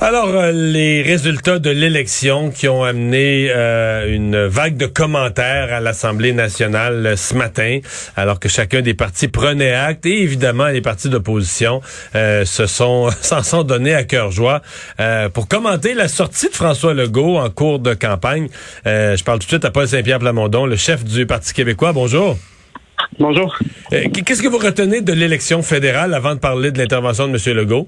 Alors, euh, les résultats de l'élection qui ont amené euh, une vague de commentaires à l'Assemblée nationale euh, ce matin, alors que chacun des partis prenait acte, et évidemment les partis d'opposition se sont s'en sont donnés à cœur joie pour commenter la sortie de François Legault en cours de campagne. je parle tout de suite à Paul Saint-Pierre Plamondon, le chef du Parti québécois. Bonjour. Bonjour. Qu'est-ce que vous retenez de l'élection fédérale avant de parler de l'intervention de M. Legault?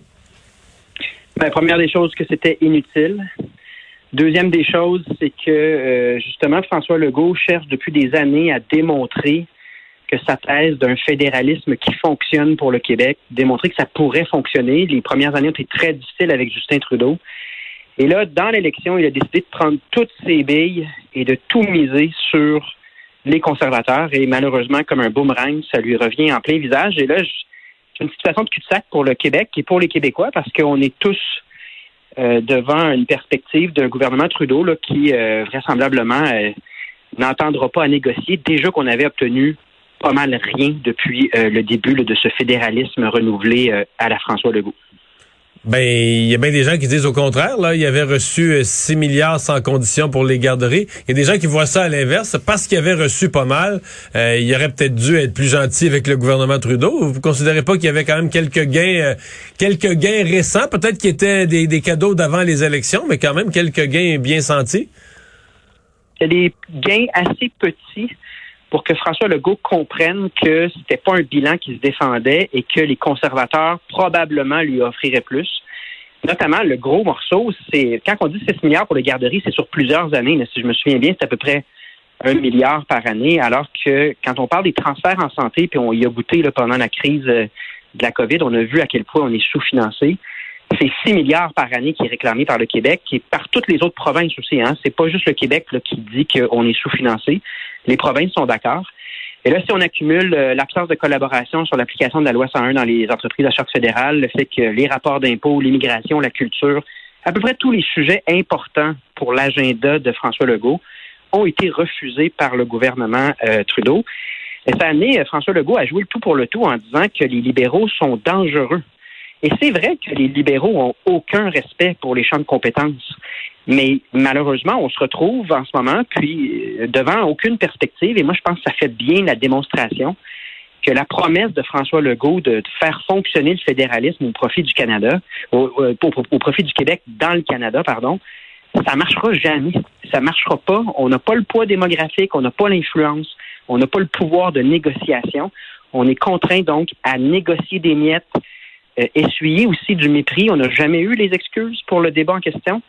Ben, première des choses, que c'était inutile. Deuxième des choses, c'est que euh, justement, François Legault cherche depuis des années à démontrer que sa thèse d'un fédéralisme qui fonctionne pour le Québec, démontrer que ça pourrait fonctionner. Les premières années ont été très difficiles avec Justin Trudeau. Et là, dans l'élection, il a décidé de prendre toutes ses billes et de tout miser sur les conservateurs. Et malheureusement, comme un boomerang, ça lui revient en plein visage. Et là, c'est une situation de cul-de-sac pour le Québec et pour les Québécois parce qu'on est tous euh, devant une perspective d'un gouvernement Trudeau qui euh, vraisemblablement euh, n'entendra pas à négocier déjà qu'on avait obtenu pas mal rien depuis le début de ce fédéralisme renouvelé à la François Legault. Ben, il y a bien des gens qui disent au contraire. Là, il avait reçu 6 euh, milliards sans condition pour les garderies. Il y a des gens qui voient ça à l'inverse. Parce qu'il avait reçu pas mal, euh, il aurait peut-être dû être plus gentil avec le gouvernement Trudeau. Vous considérez pas qu'il y avait quand même quelques gains, euh, quelques gains récents, peut-être qui étaient des, des cadeaux d'avant les élections, mais quand même quelques gains bien sentis? Il y a des gains assez petits pour que François Legault comprenne que c'était pas un bilan qui se défendait et que les conservateurs probablement lui offriraient plus. Notamment, le gros morceau, c'est quand on dit 6 milliards pour les garderies, c'est sur plusieurs années. Si je me souviens bien, c'est à peu près un milliard par année, alors que quand on parle des transferts en santé, puis on y a goûté pendant la crise euh, de la COVID, on a vu à quel point on est sous-financé. C'est 6 milliards par année qui est réclamé par le Québec et par toutes les autres provinces aussi. Hein. C'est pas juste le Québec qui dit qu'on est sous-financé. Les provinces sont d'accord. Et là, si on accumule euh, l'absence de collaboration sur l'application de la loi 101 dans les entreprises à charge fédérale, le fait que les rapports d'impôts, l'immigration, la culture, à peu près tous les sujets importants pour l'agenda de François Legault ont été refusés par le gouvernement euh, Trudeau. Et ça a euh, François Legault à jouer le tout pour le tout en disant que les libéraux sont dangereux et c'est vrai que les libéraux ont aucun respect pour les champs de compétences. Mais malheureusement, on se retrouve en ce moment, puis euh, devant aucune perspective. Et moi, je pense que ça fait bien la démonstration que la promesse de François Legault de, faire fonctionner le fédéralisme au profit du Canada, au, profit du Québec dans le Canada, pardon, ça marchera jamais. Ça marchera pas. On n'a pas le poids démographique, on n'a pas l'influence, on n'a pas le pouvoir de négociation. On est contraint donc à négocier des miettes euh, essuyer aussi du mépris. On n'a jamais eu les excuses pour le débat en question.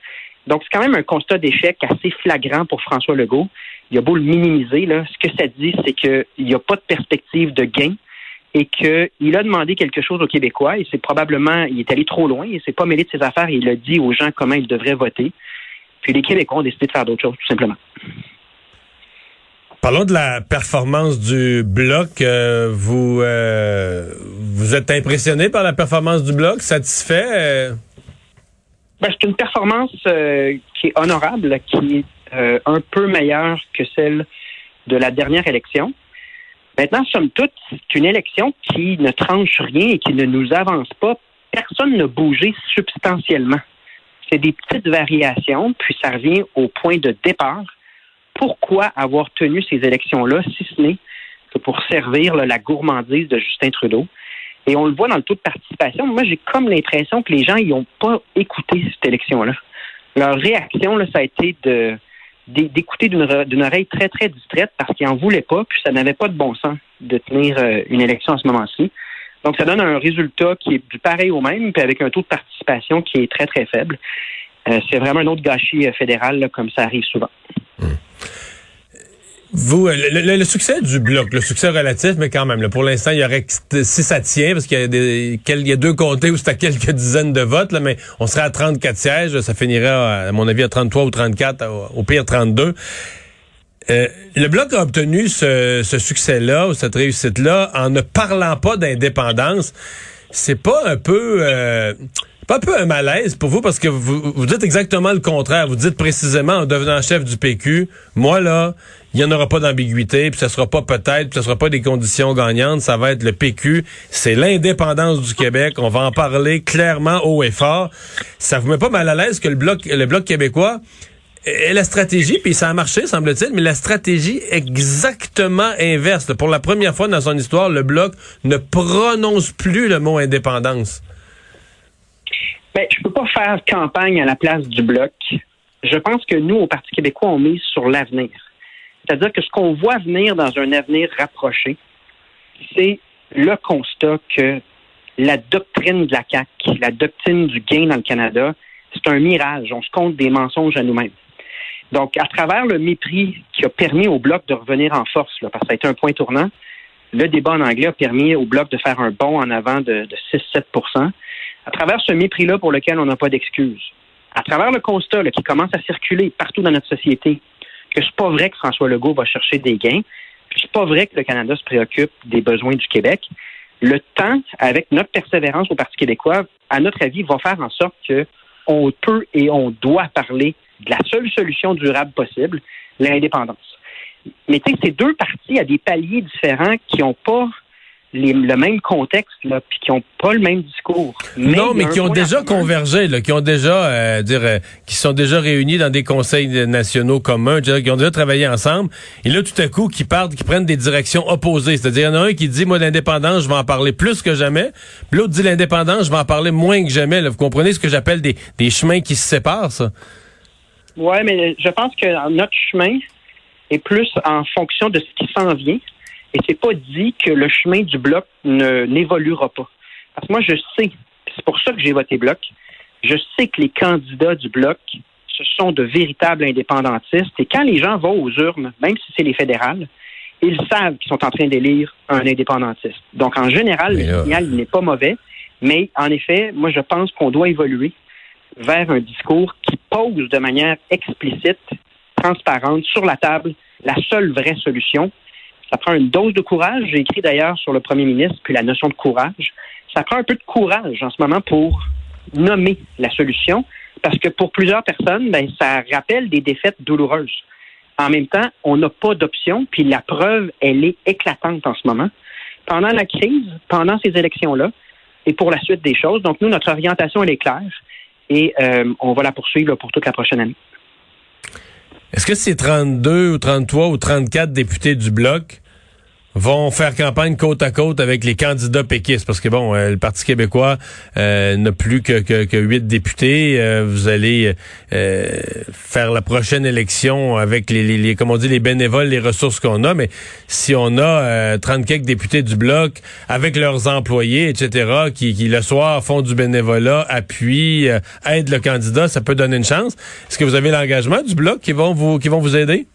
Donc, c'est quand même un constat d'échec assez flagrant pour François Legault. Il a beau le minimiser, là, ce que ça dit, c'est qu'il n'y a pas de perspective de gain et qu'il a demandé quelque chose aux Québécois et c'est probablement, il est allé trop loin, il s'est pas mêlé de ses affaires et il a dit aux gens comment ils devraient voter. Puis les Québécois ont décidé de faire d'autres choses, tout simplement. Parlons de la performance du bloc. Euh, vous euh, vous êtes impressionné par la performance du bloc, satisfait? Euh? Ben, c'est une performance qui est honorable, qui est un peu meilleure que celle de la dernière élection. Maintenant, somme toute, c'est une élection qui ne tranche rien et qui ne nous avance pas. Personne n'a bougé substantiellement. C'est des petites variations, puis ça revient au point de départ pourquoi avoir tenu ces élections-là, si ce n'est que pour servir la gourmandise de Justin Trudeau? Et on le voit dans le taux de participation. Moi, j'ai comme l'impression que les gens n'ont pas écouté cette élection-là. Leur réaction, ça a été d'écouter d'une oreille très, très distraite parce qu'ils n'en voulaient pas, puis ça n'avait pas de bon sens de tenir euh, une élection à ce moment-ci. Donc, ça donne un résultat qui est pareil au même, puis avec un taux de participation qui est très, très faible. Euh, c'est vraiment un autre gâchis euh, fédéral, comme ça arrive souvent. Vous, euh, le, succès du bloc, le succès relatif, mais quand même, pour l'instant, il y aurait si ça tient, parce qu'il y a des, il y a deux comtés où c'est à quelques dizaines de votes, mais on serait à 34 sièges, ça finirait, à mon avis, à 33 ou 34, au, pire 32. Euh, le bloc a obtenu ce, succès-là ou cette réussite-là en ne parlant pas d'indépendance. C'est pas un peu euh, pas un peu un malaise pour vous parce que vous, vous dites exactement le contraire. Vous dites précisément en devenant chef du PQ, moi là, il n'y en aura pas d'ambiguïté, puis ce sera pas peut-être, puis ce sera pas des conditions gagnantes, ça va être le PQ, c'est l'indépendance du Québec, on va en parler clairement haut et fort. Ça vous met pas mal à l'aise que le bloc le bloc québécois et la stratégie, puis ça a marché, semble-t-il, mais la stratégie exactement inverse. Pour la première fois dans son histoire, le Bloc ne prononce plus le mot indépendance. Ben, je peux pas faire campagne à la place du Bloc. Je pense que nous, au Parti québécois, on mise sur l'avenir. C'est-à-dire que ce qu'on voit venir dans un avenir rapproché, c'est le constat que la doctrine de la CAQ, la doctrine du gain dans le Canada, c'est un mirage. On se compte des mensonges à nous-mêmes. Donc, à travers le mépris qui a permis au Bloc de revenir en force, parce que ça a été un point tournant, le débat en anglais a permis au Bloc de faire un bond en avant de, 6-7 À travers ce mépris-là pour lequel on n'a pas d'excuses, à travers le constat qui commence à circuler partout dans notre société, que c'est pas vrai que François Legault va chercher des gains, que c'est pas vrai que le Canada se préoccupe des besoins du Québec, le temps, avec notre persévérance au Parti québécois, à notre avis, va faire en sorte que on peut et on doit parler de la seule solution durable possible, l'indépendance. Mais tu sais, ces deux partis à des paliers différents qui n'ont pas le même contexte, là, puis qui n'ont pas le même discours. non, mais qui ont déjà convergé, là, qui ont déjà, euh, dire, euh, qui sont déjà réunis dans des conseils nationaux communs, qui ont déjà travaillé ensemble. Et là, tout à coup, qui partent, qui prennent des directions opposées. C'est-à-dire, il y en a un qui dit, moi, l'indépendance, je vais en parler plus que jamais. L'autre dit, l'indépendance, je vais en parler moins que jamais. Là. Vous comprenez ce que j'appelle des, des chemins qui se séparent, ça? Oui, mais je pense que notre chemin est plus en fonction de ce qui s'en vient. Et c'est pas dit que le chemin du bloc ne n'évoluera pas. Parce que moi, je sais, c'est pour ça que j'ai voté bloc, je sais que les candidats du bloc, ce sont de véritables indépendantistes. Et quand les gens vont aux urnes, même si c'est les fédérales, ils savent qu'ils sont en train d'élire un indépendantiste. Donc, en général, le signal n'est pas mauvais. Mais en effet, moi, je pense qu'on doit évoluer vers un discours qui pose de manière explicite, transparente, sur la table, la seule vraie solution. Ça prend une dose de courage. J'ai écrit d'ailleurs sur le premier ministre, puis la notion de courage. Ça prend un peu de courage en ce moment pour nommer la solution, parce que pour plusieurs personnes, ben, ça rappelle des défaites douloureuses. En même temps, on n'a pas d'option, puis la preuve, elle est éclatante en ce moment. Pendant la crise, pendant ces élections-là, et pour la suite des choses. Donc, nous, notre orientation, elle est claire et euh, on va la poursuivre pour toute la prochaine année. Est-ce que c'est 32 ou 33 ou 34 députés du bloc vont faire campagne côte à côte avec les candidats péquistes. Parce que bon euh, le Parti québécois euh, n'a plus que que huit députés. Euh, vous allez faire la prochaine élection avec les, les, comme on dit les bénévoles les ressources qu'on a. Mais si on a 30 quelques députés du bloc avec leurs employés etc qui, qui le soir font du bénévolat appuient aident le candidat ça peut donner une chance. Est-ce que vous avez l'engagement du bloc qui vont vous qui vont vous aider?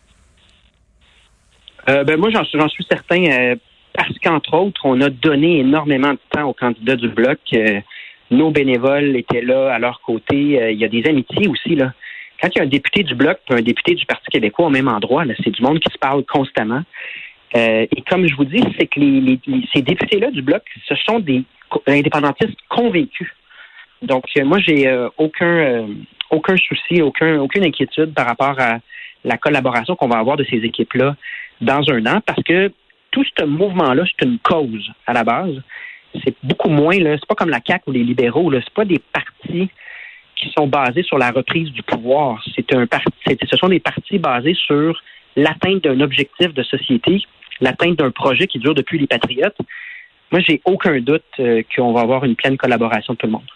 Euh, ben moi, j'en suis certain euh, parce qu'entre autres, on a donné énormément de temps aux candidats du bloc. Euh, nos bénévoles étaient là à leur côté. il y a des amitiés aussi là. Quand il y a un député du bloc et un député du Parti québécois au même endroit, c'est du monde qui se parle constamment. et comme je vous dis, c'est que ces députés-là du bloc, ce sont des indépendantistes convaincus. Donc, moi, j'ai aucun aucun souci, aucun, aucune inquiétude par rapport à la collaboration qu'on va avoir de ces équipes-là dans un an parce que tout ce mouvement-là, c'est une cause à la base. C'est beaucoup moins, là, c'est pas comme la CAQ ou les libéraux, là, c'est pas des partis qui sont basés sur la reprise du pouvoir. C'est un parti, ce sont des partis basés sur l'atteinte d'un objectif de société, l'atteinte d'un projet qui dure depuis les Patriotes. Moi, j'ai aucun doute euh, qu'on va avoir une pleine collaboration de tout le monde.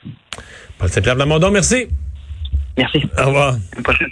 Paul Saint-Pierre Plamondon, merci. Merci. Au revoir. À la prochaine.